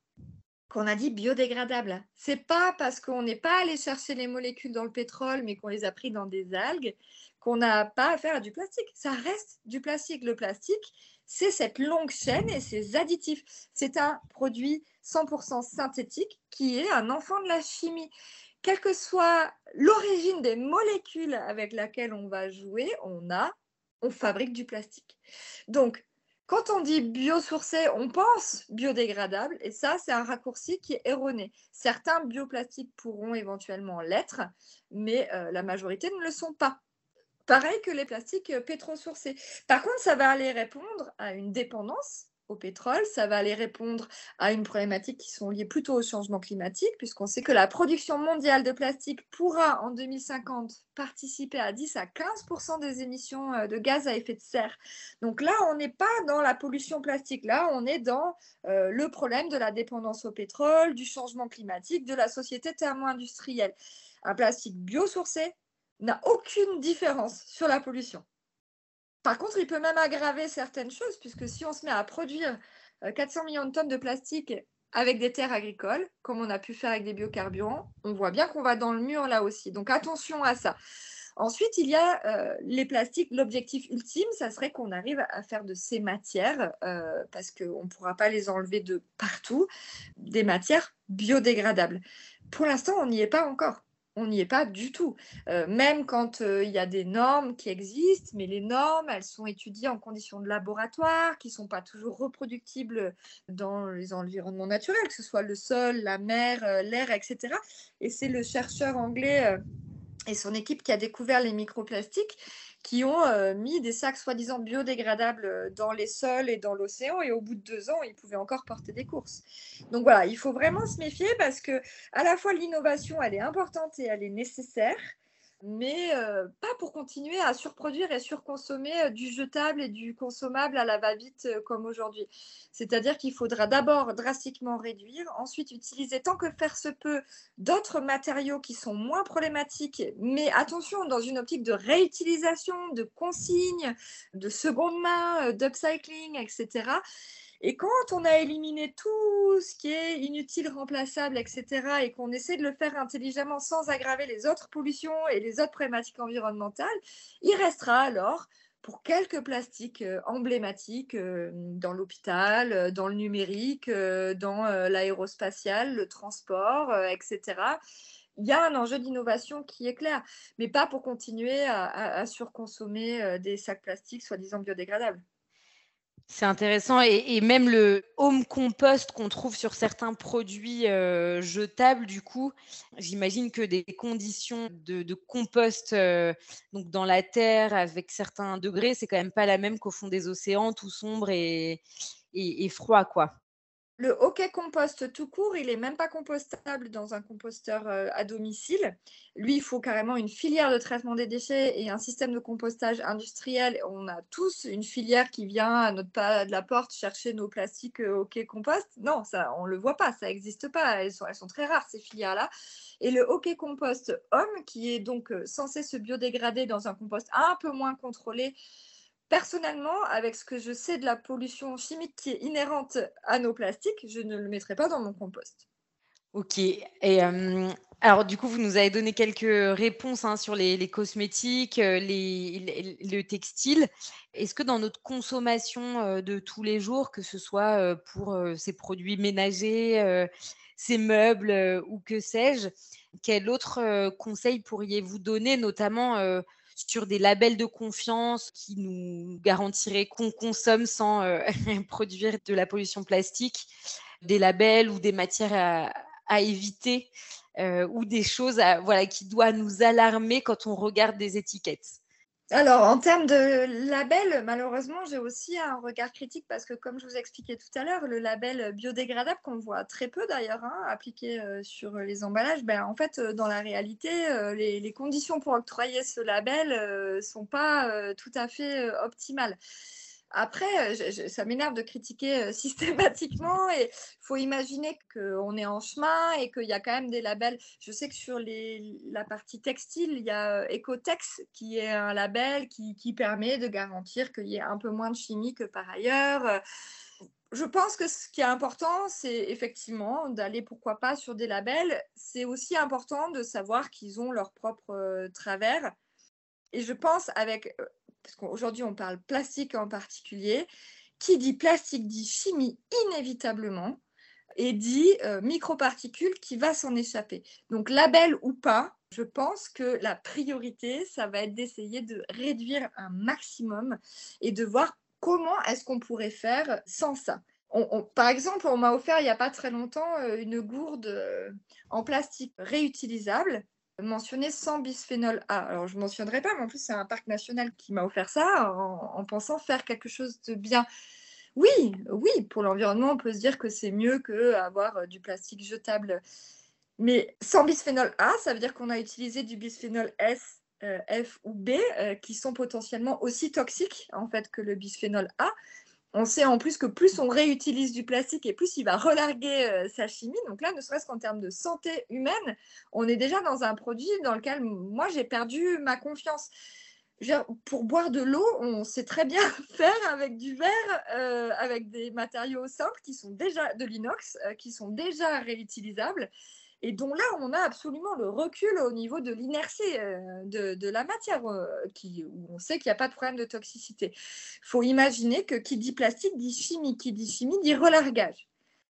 Speaker 2: qu'on a dit biodégradable. C'est pas parce qu'on n'est pas allé chercher les molécules dans le pétrole, mais qu'on les a pris dans des algues, qu'on n'a pas affaire à du plastique. Ça reste du plastique. Le plastique, c'est cette longue chaîne et ces additifs. C'est un produit 100% synthétique qui est un enfant de la chimie. Quelle que soit l'origine des molécules avec lesquelles on va jouer, on a, on fabrique du plastique. Donc, quand on dit biosourcé, on pense biodégradable, et ça, c'est un raccourci qui est erroné. Certains bioplastiques pourront éventuellement l'être, mais euh, la majorité ne le sont pas. Pareil que les plastiques euh, pétrosourcés. Par contre, ça va aller répondre à une dépendance au pétrole, ça va aller répondre à une problématique qui sont liées plutôt au changement climatique, puisqu'on sait que la production mondiale de plastique pourra en 2050 participer à 10 à 15% des émissions euh, de gaz à effet de serre. Donc là, on n'est pas dans la pollution plastique, là, on est dans euh, le problème de la dépendance au pétrole, du changement climatique, de la société thermo-industrielle. Un plastique biosourcé n'a aucune différence sur la pollution. Par contre, il peut même aggraver certaines choses, puisque si on se met à produire 400 euh, millions de tonnes de plastique avec des terres agricoles, comme on a pu faire avec des biocarburants, on voit bien qu'on va dans le mur là aussi. Donc attention à ça. Ensuite, il y a euh, les plastiques. L'objectif ultime, ça serait qu'on arrive à faire de ces matières, euh, parce qu'on ne pourra pas les enlever de partout, des matières biodégradables. Pour l'instant, on n'y est pas encore on n'y est pas du tout. Euh, même quand euh, il y a des normes qui existent, mais les normes, elles sont étudiées en conditions de laboratoire, qui ne sont pas toujours reproductibles dans les environnements naturels, que ce soit le sol, la mer, euh, l'air, etc. Et c'est le chercheur anglais et son équipe qui a découvert les microplastiques qui ont euh, mis des sacs soi-disant biodégradables euh, dans les sols et dans l'océan et au bout de deux ans, ils pouvaient encore porter des courses. Donc voilà, il faut vraiment se méfier parce que à la fois l'innovation, elle est importante et elle est nécessaire, mais euh, pas pour continuer à surproduire et surconsommer euh, du jetable et du consommable à la va-vite euh, comme aujourd'hui. C'est-à-dire qu'il faudra d'abord drastiquement réduire, ensuite utiliser tant que faire se peut d'autres matériaux qui sont moins problématiques, mais attention, dans une optique de réutilisation, de consigne, de seconde main, d'upcycling, etc. Et quand on a éliminé tout ce qui est inutile, remplaçable, etc., et qu'on essaie de le faire intelligemment sans aggraver les autres pollutions et les autres problématiques environnementales, il restera alors pour quelques plastiques euh, emblématiques euh, dans l'hôpital, euh, dans le numérique, dans l'aérospatial, le transport, etc. Il y a un enjeu d'innovation qui est clair, mais pas pour continuer à surconsommer des sacs plastiques soi-disant biodégradables.
Speaker 1: C'est intéressant et, même le home compost qu'on trouve sur certains produits euh, jetables, du coup, j'imagine que des conditions de, compost euh, donc dans la terre avec certains degrés, c'est quand même pas la même qu'au fond des océans, tout sombre et, et froid, quoi.
Speaker 2: Le hockey compost tout court, il n'est même pas compostable dans un composteur euh, à domicile. Lui, il faut carrément une filière de traitement des déchets et un système de compostage industriel. On a tous une filière qui vient à notre pas de la porte chercher nos plastiques euh, hockey compost. Non, ça, on ne le voit pas, ça n'existe pas. Elles sont, elles sont très rares, ces filières-là. Et le hockey compost homme, qui est donc euh, censé se biodégrader dans un compost un peu moins contrôlé, Personnellement, avec ce que je sais de la pollution chimique qui est inhérente à nos plastiques, je ne le mettrai pas dans mon compost.
Speaker 1: Ok. Et euh, alors, du coup, vous nous avez donné quelques réponses hein, sur les, cosmétiques, euh, les, le textile. Est-ce que dans notre consommation euh, de tous les jours, que ce soit pour ces produits ménagers, ces meubles ou que sais-je, quel autre conseil pourriez-vous donner, notamment sur des labels de confiance qui nous garantiraient qu'on consomme sans euh, <laughs> produire de la pollution plastique, des labels ou des matières à, éviter euh, ou des choses qui doivent nous alarmer quand on regarde des étiquettes.
Speaker 2: Alors, en termes de label, malheureusement, j'ai aussi un regard critique parce que, comme je vous expliquais tout à l'heure, le label biodégradable, qu'on voit très peu d'ailleurs hein, appliqué euh, sur les emballages, ben, en fait, euh, dans la réalité, euh, les, conditions pour octroyer ce label ne sont pas tout à fait optimales. Après, euh, ça m'énerve de critiquer euh, <laughs> systématiquement et il faut imaginer qu'on est en chemin et qu'il y a quand même des labels. Je sais que sur la partie textile, il y a euh, Ecotex qui est un label qui, permet de garantir qu'il y ait un peu moins de chimie que par ailleurs. Je pense que ce qui est important, c'est effectivement d'aller, pourquoi pas, sur des labels. C'est aussi important de savoir qu'ils ont leur propre travers. Et je pense avec parce qu'aujourd'hui on parle plastique en particulier, qui dit plastique dit chimie inévitablement et dit euh, microparticules qui va s'en échapper. Donc label ou pas, je pense que la priorité, ça va être d'essayer de réduire un maximum et de voir comment est-ce qu'on pourrait faire sans ça. par exemple, on m'a offert il n'y a pas très longtemps euh, une gourde euh, en plastique réutilisable mentionné sans bisphénol A. Alors, je ne mentionnerai pas, mais en plus, c'est un parc national qui m'a offert ça en, pensant faire quelque chose de bien. Oui, oui, pour l'environnement, on peut se dire que c'est mieux qu'avoir euh, du plastique jetable. Mais sans bisphénol A, ça veut dire qu'on a utilisé du bisphénol S, euh, F ou B, euh, qui sont potentiellement aussi toxiques en fait que le bisphénol A. On sait en plus que plus on réutilise du plastique et plus il va relarguer euh, sa chimie. Donc là, ne serait-ce qu'en termes de santé humaine, on est déjà dans un produit dans lequel moi j'ai perdu ma confiance. pour boire de l'eau, on sait très bien <laughs> faire avec du verre, euh, avec des matériaux simples qui sont déjà de l'inox, euh, qui sont déjà réutilisables et dont là, on a absolument le recul au niveau de l'inertie euh, de, la matière, euh, qui, où on sait qu'il n'y a pas de problème de toxicité. Il faut imaginer que qui dit plastique dit chimie, qui dit chimie dit relargage.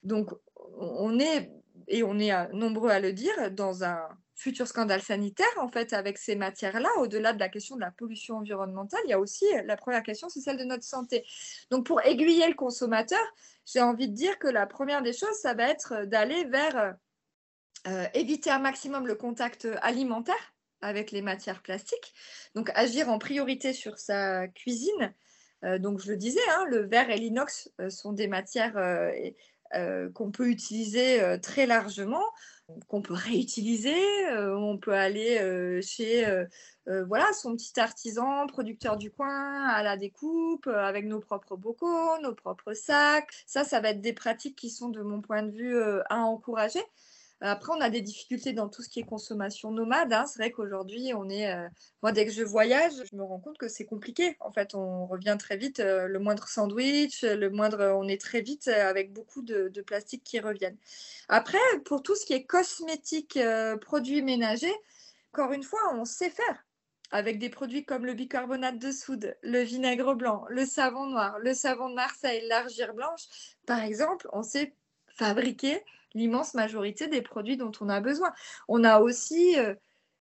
Speaker 2: Donc, on est, et on est nombreux à le dire, dans un futur scandale sanitaire, en fait, avec ces matières-là, au-delà de la question de la pollution environnementale, il y a aussi la première question, c'est celle de notre santé. Donc, pour aiguiller le consommateur, j'ai envie de dire que la première des choses, ça va être d'aller vers euh, éviter un maximum le contact alimentaire avec les matières plastiques. Donc agir en priorité sur sa cuisine. Euh, donc je le disais, hein, le verre et l'inox euh, sont des matières qu'on peut utiliser très largement, qu'on peut réutiliser. on peut aller chez voilà, son petit artisan, producteur du coin, à la découpe, avec nos propres bocaux, nos propres sacs. Ça, ça va être des pratiques qui sont, de mon point de vue, à encourager. Après, on a des difficultés dans tout ce qui est consommation nomade. Hein. C'est vrai qu'aujourd'hui, on est. Euh, moi, dès que je voyage, je me rends compte que c'est compliqué. En fait, on revient très vite. Euh, le moindre sandwich, le moindre. On est très vite euh, avec beaucoup de, plastique qui reviennent. Après, pour tout ce qui est cosmétique, produits ménagers, encore une fois, on sait faire avec des produits comme le bicarbonate de soude, le vinaigre blanc, le savon noir, le savon de Marseille, l'argile blanche. Par exemple, on sait fabriquer l'immense majorité des produits dont on a besoin. On a aussi euh,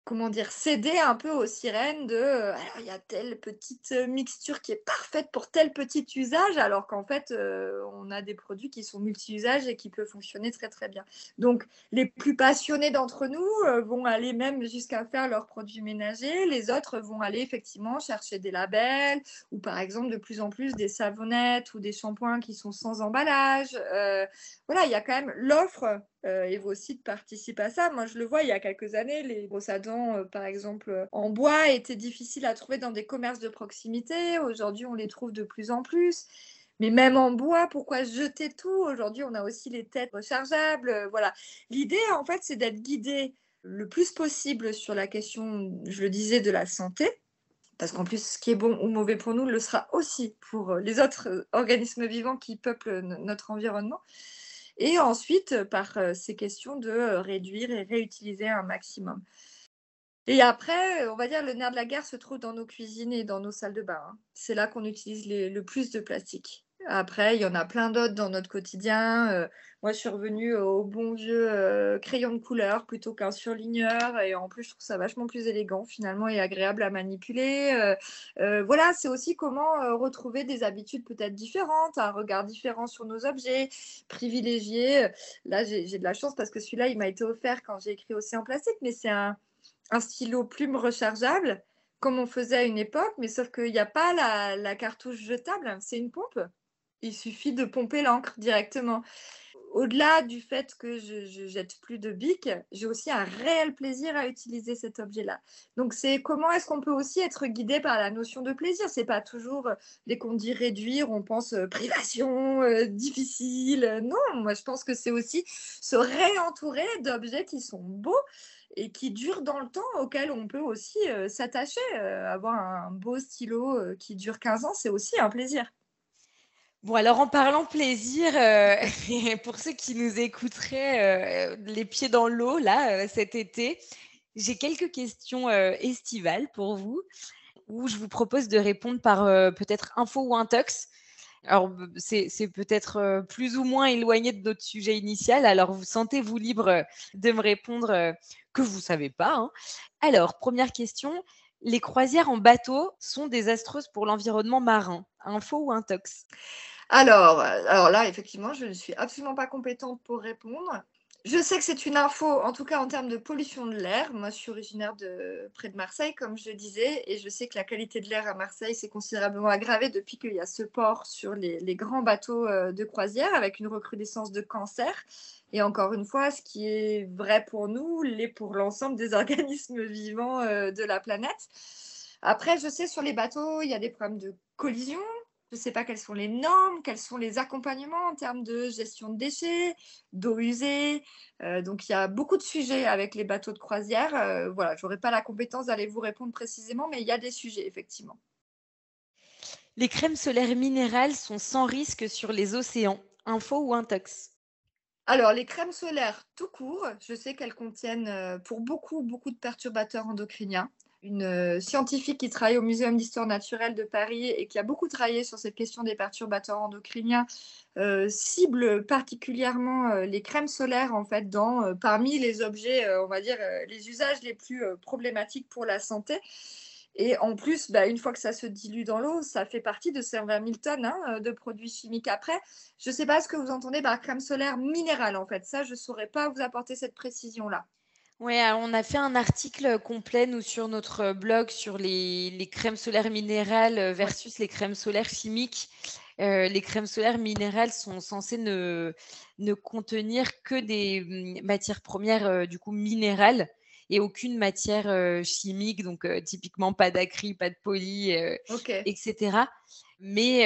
Speaker 2: comment dire, céder un peu aux sirènes de euh, il y a telle petite euh, mixture qui est parfaite pour tel petit usage, alors qu'en fait, euh, on a des produits qui sont multi-usages et qui peuvent fonctionner très très bien. Donc, les plus passionnés d'entre nous vont aller même jusqu'à faire leurs produits ménagers, les autres vont aller effectivement chercher des labels ou par exemple de plus en plus des savonnettes ou des shampoings qui sont sans emballage. voilà, il y a quand même l'offre euh, et vos sites participent à ça. Moi, je le vois, il y a quelques années, les brosses à dents, euh, par exemple, en bois, étaient difficiles à trouver dans des commerces de proximité. Aujourd'hui, on les trouve de plus en plus. Mais même en bois, pourquoi jeter tout? Aujourd'hui, on a aussi les têtes rechargeables. Euh, voilà. L'idée, en fait, c'est d'être guidé le plus possible sur la question, je le disais, de la santé. Parce qu'en plus, ce qui est bon ou mauvais pour nous le sera aussi pour les autres organismes vivants qui peuplent notre environnement. Et ensuite, par euh, ces questions de euh, réduire et réutiliser un maximum. Et après, on va dire, le nerf de la guerre se trouve dans nos cuisines et dans nos salles de bain. Hein. C'est là qu'on utilise le plus de plastique. Après, il y en a plein d'autres dans notre quotidien. Euh, moi, je suis revenue au bon vieux euh, crayon de couleur plutôt qu'un surligneur. Et en plus, je trouve ça vachement plus élégant finalement et agréable à manipuler. Euh, voilà, c'est aussi comment retrouver des habitudes peut-être différentes, un regard différent sur nos objets, privilégier. Là, j'ai de la chance parce que celui-là, il m'a été offert quand j'ai écrit Océan Plastique, mais c'est un, stylo plume rechargeable comme on faisait à une époque, mais sauf qu'il n'y a pas la, la cartouche jetable, c'est une pompe. Il suffit de pomper l'encre directement au-delà du fait que je, je, jette plus de bic, j'ai aussi un réel plaisir à utiliser cet objet-là. Donc c'est comment est-ce qu'on peut aussi être guidé par la notion de plaisir? C'est pas toujours euh, dès qu'on dit réduire, on pense euh, privation, euh, difficile. Non, moi je pense que c'est aussi se réentourer d'objets qui sont beaux et qui durent dans le temps, auxquels on peut aussi s'attacher. avoir un beau stylo qui dure 15 ans, c'est aussi un plaisir.
Speaker 1: Bon, alors en parlant plaisir, euh, <laughs> pour ceux qui nous écouteraient euh, les pieds dans l'eau, là, euh, cet été, j'ai quelques questions estivales pour vous, où je vous propose de répondre par peut-être info ou intox. Alors, c'est peut-être plus ou moins éloigné de notre sujet initial, alors vous sentez-vous libre de me répondre que vous ne savez pas. Hein. Alors, première question, les croisières en bateau sont désastreuses pour l'environnement marin. Info ou intox?
Speaker 2: Alors, alors là, effectivement, je ne suis absolument pas compétente pour répondre. Je sais que c'est une info, en tout cas en termes de pollution de l'air. Moi, je suis originaire de près de Marseille, comme je disais, et je sais que la qualité de l'air à Marseille s'est considérablement aggravée depuis qu'il y a ce port sur les, grands bateaux euh, de croisière, avec une recrudescence de cancer. Et encore une fois, ce qui est vrai pour nous l'est pour l'ensemble des <laughs> organismes vivants euh, de la planète. Après, je sais sur les bateaux, il y a des problèmes de collision, je ne sais pas quelles sont les normes, quels sont les accompagnements en termes de gestion de déchets, d'eau usée. Euh, donc, il y a beaucoup de sujets avec les bateaux de croisière. Euh, voilà, je n'aurai pas la compétence d'aller vous répondre précisément, mais il y a des sujets, effectivement.
Speaker 1: Les crèmes solaires minérales sont sans risque sur les océans. Info ou intox?
Speaker 2: Alors, les crèmes solaires tout court, je sais qu'elles contiennent euh, pour beaucoup, beaucoup de perturbateurs endocriniens une euh, scientifique qui travaille au Muséum d'histoire naturelle de Paris et qui a beaucoup travaillé sur cette question des perturbateurs endocriniens, euh, cible particulièrement euh, les crèmes solaires en fait dans parmi les objets, on va dire les usages les plus problématiques pour la santé. Et en plus, bah, une fois que ça se dilue dans l'eau, ça fait partie de ces 20 000 tonnes hein, de produits chimiques après. Je ne sais pas ce que vous entendez par crème solaire minérale, en fait. Ça, je ne saurais pas vous apporter cette précision-là.
Speaker 1: Oui, on a fait un article complet, nous, sur notre blog, sur les, crèmes solaires minérales euh, versus les crèmes solaires chimiques. Euh, les crèmes solaires minérales sont censées ne, ne contenir que des mm, matières premières, euh, du coup, minérales et aucune matière chimique, donc typiquement pas d'acry, pas de poly, etc. Mais,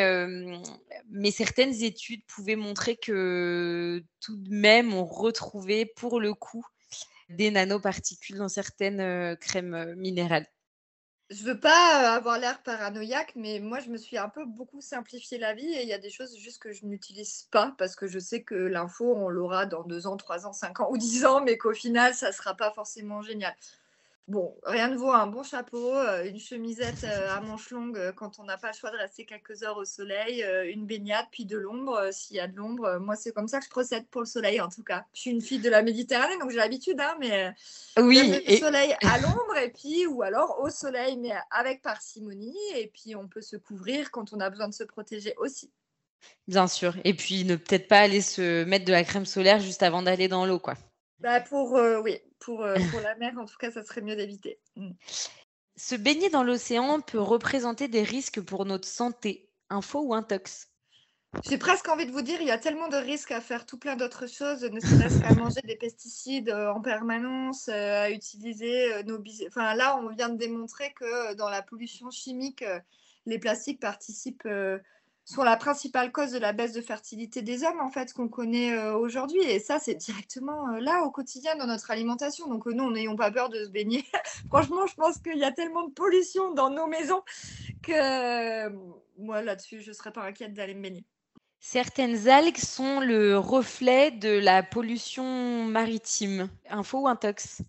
Speaker 1: mais certaines études pouvaient montrer que tout de même, on retrouvait pour le coup des nanoparticules dans certaines euh, crèmes euh, minérales.
Speaker 2: Je veux pas euh, avoir l'air paranoïaque, mais moi, je me suis un peu beaucoup simplifié la vie et il y a des choses juste que je n'utilise pas parce que je sais que l'info, on l'aura dans deux ans, trois ans, cinq ans ou dix ans, mais qu'au final, ça sera pas forcément génial. Bon, rien ne vaut un bon chapeau, euh, une chemisette euh, à manches longues euh, quand on n'a pas le choix de rester quelques heures au soleil, une baignade, puis de l'ombre s'il y a de l'ombre. Moi, c'est comme ça que je procède pour le soleil, en tout cas. Je suis une fille de la Méditerranée, donc j'ai l'habitude, hein, mais
Speaker 1: oui,
Speaker 2: le soleil à <laughs> l'ombre, et puis, ou alors au soleil, mais avec parcimonie, et puis on peut se couvrir quand on a besoin de se protéger aussi.
Speaker 1: Bien sûr, et puis ne peut-être pas aller se mettre de la crème solaire juste avant d'aller dans l'eau, quoi.
Speaker 2: Bah pour, oui, pour, euh, pour la mer, en tout cas, ça serait mieux d'éviter. Mm.
Speaker 1: Se baigner dans l'océan peut représenter des risques pour notre santé. Info ou intox?
Speaker 2: J'ai presque envie de vous dire, il y a tellement de risques à faire tout plein d'autres choses, ne serait-ce qu'à manger des pesticides euh, en permanence, euh, à utiliser nos Enfin, là, on vient de démontrer que dans la pollution chimique, les plastiques participent sont la principale cause de la baisse de fertilité des hommes, en fait, qu'on connaît euh, aujourd'hui. Et ça, c'est directement euh, là, au quotidien, dans notre alimentation. Donc, euh, nous, n'ayons pas peur de se baigner. <laughs> Franchement, je pense qu'il y a tellement de pollution dans nos maisons que moi, là-dessus, je ne serais pas inquiète d'aller me baigner.
Speaker 1: Certaines algues sont le reflet de la pollution maritime. Info ou intox?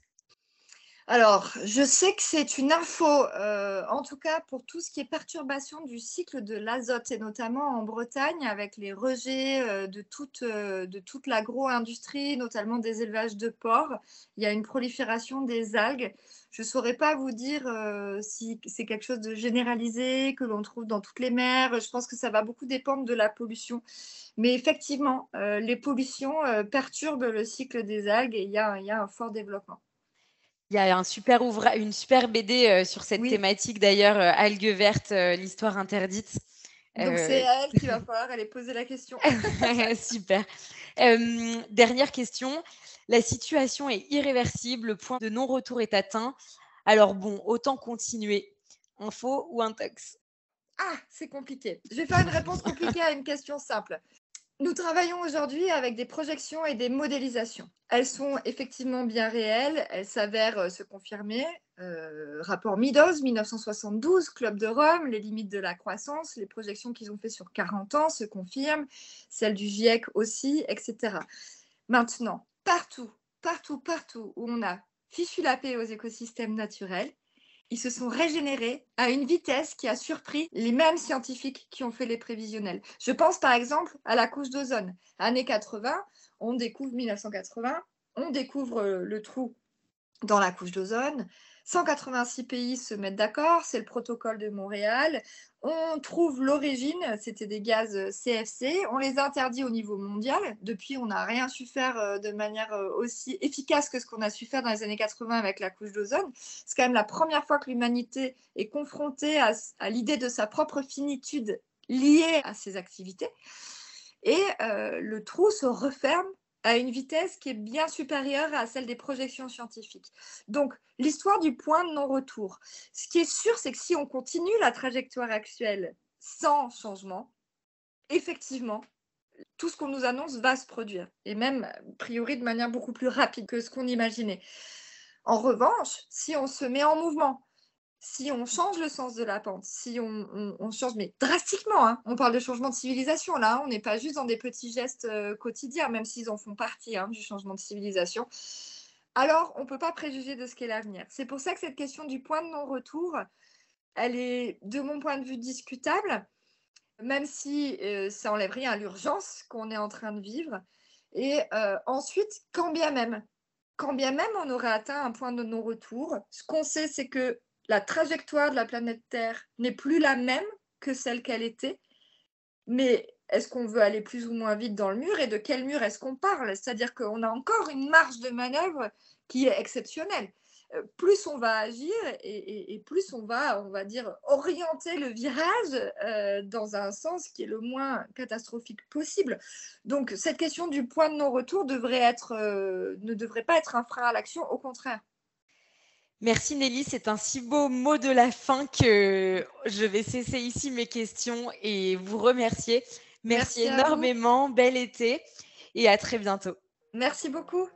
Speaker 2: Alors, je sais que c'est une info, euh, en tout cas pour tout ce qui est perturbation du cycle de l'azote, et notamment en Bretagne, avec les rejets euh, de toute, euh, de toute l'agro-industrie, notamment des élevages de porcs. Il y a une prolifération des algues. Je ne saurais pas vous dire si c'est quelque chose de généralisé, que l'on trouve dans toutes les mers. Je pense que ça va beaucoup dépendre de la pollution. Mais effectivement, les pollutions perturbent le cycle des algues et il y a un fort développement.
Speaker 1: Il y a un super une super BD sur cette thématique d'ailleurs, Algues vertes, l'histoire interdite.
Speaker 2: Donc c'est à elle qu'il va <laughs> falloir aller poser la question. <laughs>
Speaker 1: super. dernière question. La situation est irréversible, le point de non-retour est atteint. Alors bon, autant continuer. Info ou intox?
Speaker 2: Ah, c'est compliqué. Je vais faire une réponse compliquée à une question simple. Nous travaillons aujourd'hui avec des projections et des modélisations. Elles sont effectivement bien réelles, elles s'avèrent euh, se confirmer. Euh, rapport Meadows, 1972, Club de Rome, les limites de la croissance, les projections qu'ils ont fait sur 40 ans se confirment, celles du GIEC aussi, etc. Maintenant, partout, partout, partout où on a fichu la paix aux écosystèmes naturels, ils se sont régénérés à une vitesse qui a surpris les mêmes scientifiques qui ont fait les prévisionnels. Je pense par exemple à la couche d'ozone. Années 80, on découvre 1980, on découvre le trou dans la couche d'ozone. 186 pays se mettent d'accord, c'est le protocole de Montréal. On trouve l'origine, c'était des gaz CFC, on les interdit au niveau mondial. Depuis, on n'a rien su faire euh, de manière euh, aussi efficace que ce qu'on a su faire dans les années 80 avec la couche d'ozone. C'est quand même la première fois que l'humanité est confrontée à, l'idée de sa propre finitude liée à ses activités. Et euh, le trou se referme à une vitesse qui est bien supérieure à celle des projections scientifiques. Donc, l'histoire du point de non-retour. Ce qui est sûr, c'est que si on continue la trajectoire actuelle sans changement, effectivement, tout ce qu'on nous annonce va se produire, et même, a priori, de manière beaucoup plus rapide que ce qu'on imaginait. En revanche, si on se met en mouvement, si on change le sens de la pente, si on, change, mais drastiquement, hein, on parle de changement de civilisation là, hein, on n'est pas juste dans des petits gestes euh, quotidiens, même s'ils en font partie hein, du changement de civilisation, alors on ne peut pas préjuger de ce qu'est l'avenir. C'est pour ça que cette question du point de non-retour, elle est, de mon point de vue, discutable, même si euh, ça enlève rien à l'urgence qu'on est en train de vivre. Et euh, ensuite, quand bien même, quand bien même on aurait atteint un point de non-retour, ce qu'on sait, c'est que la trajectoire de la planète Terre n'est plus la même que celle qu'elle était, mais est-ce qu'on veut aller plus ou moins vite dans le mur et de quel mur est-ce qu'on parle? C'est-à-dire qu'on a encore une marge de manœuvre qui est exceptionnelle. Euh, plus on va agir et, plus on va, on va dire, orienter le virage euh, dans un sens qui est le moins catastrophique possible. Donc cette question du point de non-retour euh, ne devrait pas être un frein à l'action, au contraire.
Speaker 1: Merci Nelly, c'est un si beau mot de la fin que je vais cesser ici mes questions et vous remercier. Merci, énormément, bel été et à très bientôt.
Speaker 2: Merci beaucoup.